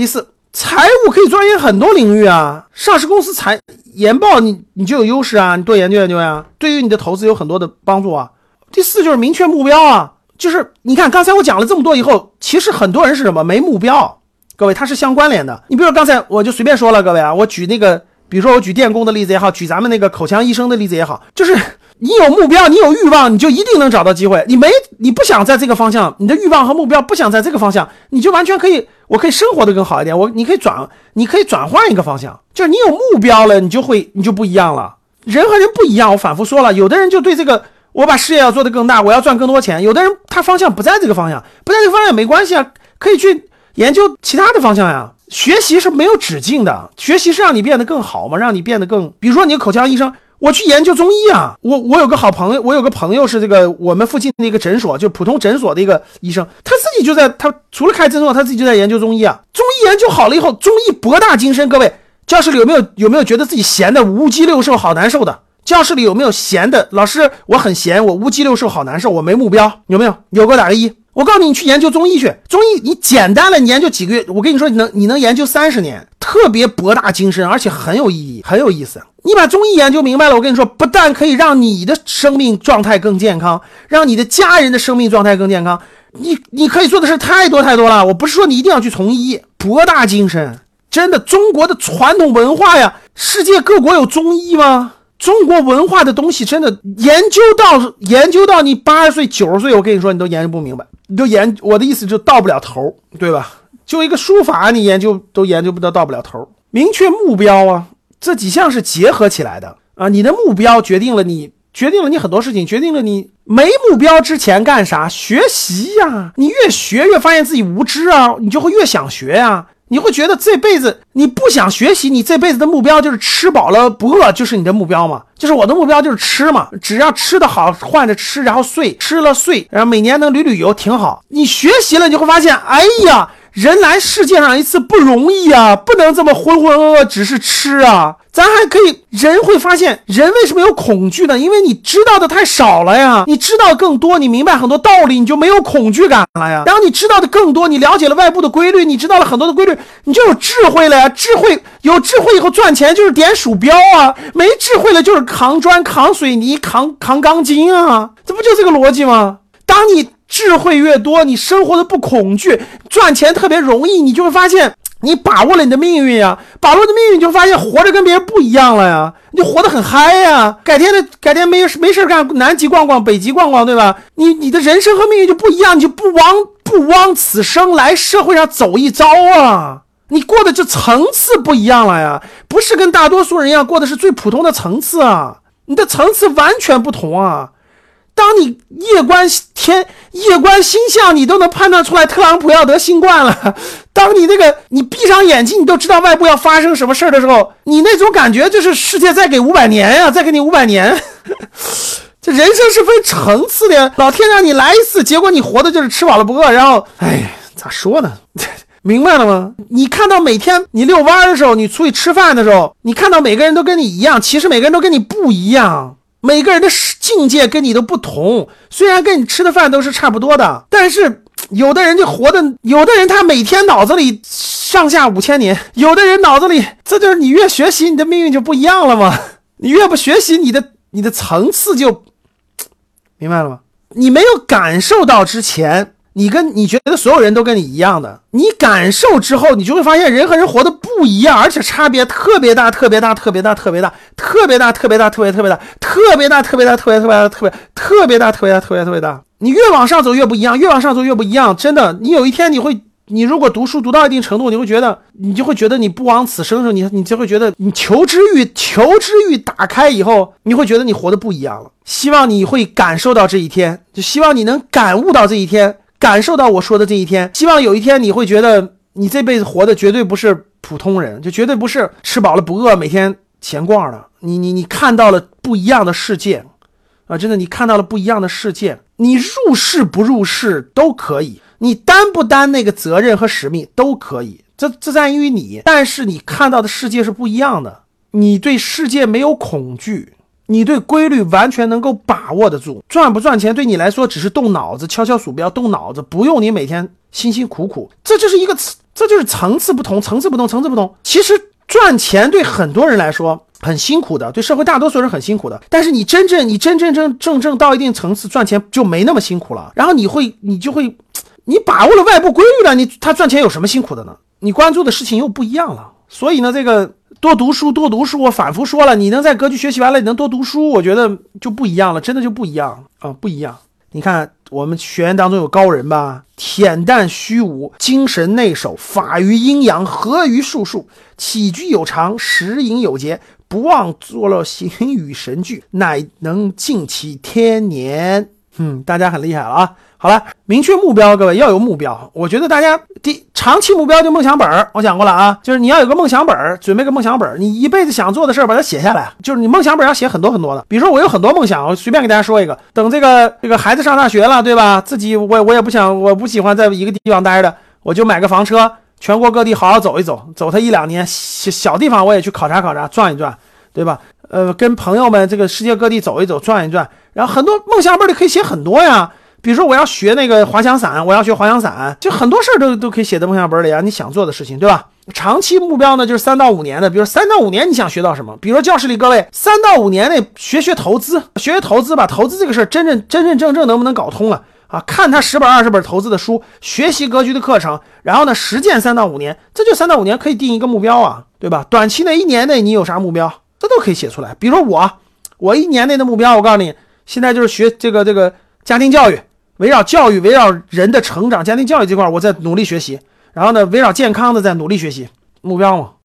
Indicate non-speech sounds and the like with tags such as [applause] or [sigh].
第四，财务可以钻研很多领域啊，上市公司财研报你你就有优势啊，你多研究研究呀，对于你的投资有很多的帮助啊。第四就是明确目标啊，就是你看刚才我讲了这么多以后，其实很多人是什么没目标，各位它是相关联的。你比如刚才我就随便说了，各位啊，我举那个，比如说我举电工的例子也好，举咱们那个口腔医生的例子也好，就是。你有目标，你有欲望，你就一定能找到机会。你没，你不想在这个方向，你的欲望和目标不想在这个方向，你就完全可以，我可以生活的更好一点。我，你可以转，你可以转换一个方向，就是你有目标了，你就会，你就不一样了。人和人不一样，我反复说了，有的人就对这个，我把事业要做得更大，我要赚更多钱。有的人他方向不在这个方向，不在这个方向也没关系啊，可以去研究其他的方向呀。学习是没有止境的，学习是让你变得更好嘛，让你变得更，比如说你口腔医生。我去研究中医啊！我我有个好朋友，我有个朋友是这个我们附近的一个诊所，就普通诊所的一个医生，他自己就在他除了开诊所，他自己就在研究中医啊。中医研究好了以后，中医博大精深。各位教室里有没有有没有觉得自己闲的无鸡六兽好难受的？教室里有没有闲的？老师，我很闲，我无鸡六兽好难受，我没目标，有没有？有给我打个一。我告诉你，你去研究中医去，中医你简单了，你研究几个月，我跟你说，你能你能研究三十年，特别博大精深，而且很有意义，很有意思。你把中医研究明白了，我跟你说，不但可以让你的生命状态更健康，让你的家人的生命状态更健康，你你可以做的事太多太多了。我不是说你一定要去从医，博大精深，真的，中国的传统文化呀，世界各国有中医吗？中国文化的东西真的研究到研究到你八十岁九十岁，我跟你说，你都研究不明白。你都研我的意思就到不了头，对吧？就一个书法，你研究都研究不到，到不了头。明确目标啊，这几项是结合起来的啊。你的目标决定了你，决定了你很多事情，决定了你没目标之前干啥？学习呀，你越学越发现自己无知啊，你就会越想学呀。你会觉得这辈子你不想学习，你这辈子的目标就是吃饱了不饿，就是你的目标嘛？就是我的目标就是吃嘛，只要吃的好，换着吃，然后睡，吃了睡，然后每年能旅旅游，挺好。你学习了，你会发现，哎呀。人来世界上一次不容易啊，不能这么浑浑噩噩只是吃啊。咱还可以，人会发现，人为什么有恐惧呢？因为你知道的太少了呀。你知道更多，你明白很多道理，你就没有恐惧感了呀。然后你知道的更多，你了解了外部的规律，你知道了很多的规律，你就有智慧了呀。智慧有智慧以后赚钱就是点鼠标啊，没智慧了就是扛砖、扛水泥、扛扛钢筋啊，这不就这个逻辑吗？当你。智慧越多，你生活的不恐惧，赚钱特别容易，你就会发现你把握了你的命运呀，把握的命运就发现活着跟别人不一样了呀，你就活得很嗨呀。改天的改天没没事干，南极逛逛，北极逛逛，对吧？你你的人生和命运就不一样，你就不枉不枉此生来社会上走一遭啊！你过的这层次不一样了呀，不是跟大多数人一样过的是最普通的层次啊，你的层次完全不同啊。当你夜观天、夜观星象，你都能判断出来特朗普要得新冠了。[laughs] 当你那个你闭上眼睛，你都知道外部要发生什么事儿的时候，你那种感觉就是世界再给五百年呀，再给你五百年。[laughs] 这人生是分层次的，老天让你来一次，结果你活的就是吃饱了不饿。然后，哎，咋说呢？[laughs] 明白了吗？你看到每天你遛弯的时候，你出去吃饭的时候，你看到每个人都跟你一样，其实每个人都跟你不一样。每个人的境界跟你都不同，虽然跟你吃的饭都是差不多的，但是 [tsk] 有的人就活的，有的人他每天脑子里上下五千年，有的人脑子里，这就是你越学习，你的命运就不一样了吗？[laughs] 你越不学习，你的你的层次就 [tsk] 明白了吗？你没有感受到之前。你跟你觉得所有人都跟你一样的，你感受之后，你就会发现人和人活的不一样，而且差别特别大，特别大，特别大，特别大，特别大，特别大，特别特别大，特别大，特别大，特别特别大，特别特别大，特别大，特别特别大。你越往上走越不一样，越往上走越不一样，真的。你有一天你会，你如果读书读到一定程度，你会觉得，你就会觉得你不枉此生的时候，你你就会觉得你求知欲，求知欲打开以后，你会觉得你活的不一样了。希望你会感受到这一天，就希望你能感悟到这一天。感受到我说的这一天，希望有一天你会觉得你这辈子活的绝对不是普通人，就绝对不是吃饱了不饿，每天闲逛的。你你你看到了不一样的世界，啊，真的，你看到了不一样的世界。你入世不入世都可以，你担不担那个责任和使命都可以，这这在于你。但是你看到的世界是不一样的，你对世界没有恐惧。你对规律完全能够把握得住，赚不赚钱对你来说只是动脑子，敲敲鼠标，动脑子，不用你每天辛辛苦苦。这就是一个这就是层次不同，层次不同，层次不同。其实赚钱对很多人来说很辛苦的，对社会大多数人很辛苦的。但是你真正你真真正正正到一定层次赚钱就没那么辛苦了。然后你会你就会，你把握了外部规律了，你他赚钱有什么辛苦的呢？你关注的事情又不一样了。所以呢，这个多读书，多读书，我反复说了，你能在格局学习完了，你能多读书，我觉得就不一样了，真的就不一样啊，不一样。你看。我们学员当中有高人吧？恬淡虚无，精神内守，法于阴阳，合于术数，起居有常，食饮有节，不忘作乐，行与神俱，乃能尽其天年。嗯，大家很厉害了啊！好了，明确目标，各位要有目标。我觉得大家第长期目标就梦想本儿，我讲过了啊，就是你要有个梦想本儿，准备个梦想本儿，你一辈子想做的事儿把它写下来，就是你梦想本儿要写很多很多的。比如说我有很多梦想，我随便给大家说一个，等这个这个孩子上大学了，对吧？自己我我也不想，我不喜欢在一个地方待着，我就买个房车，全国各地好好走一走，走它一两年，小小地方我也去考察考察，转一转，对吧？呃，跟朋友们这个世界各地走一走，转一转，然后很多梦想本里可以写很多呀。比如说我要学那个滑翔伞，我要学滑翔伞，就很多事儿都都可以写在梦想本里啊。你想做的事情，对吧？长期目标呢，就是三到五年的。比如三到五年你想学到什么？比如说教室里各位，三到五年内学学投资，学学投资吧。投资这个事儿真正真真正正能不能搞通了啊？看他十本二十本投资的书，学习格局的课程，然后呢实践三到五年，这就三到五年可以定一个目标啊，对吧？短期内一年内你有啥目标，这都可以写出来。比如说我，我一年内的目标，我告诉你，现在就是学这个这个家庭教育。围绕教育，围绕人的成长、家庭教育这块，我在努力学习。然后呢，围绕健康的在努力学习，目标嘛。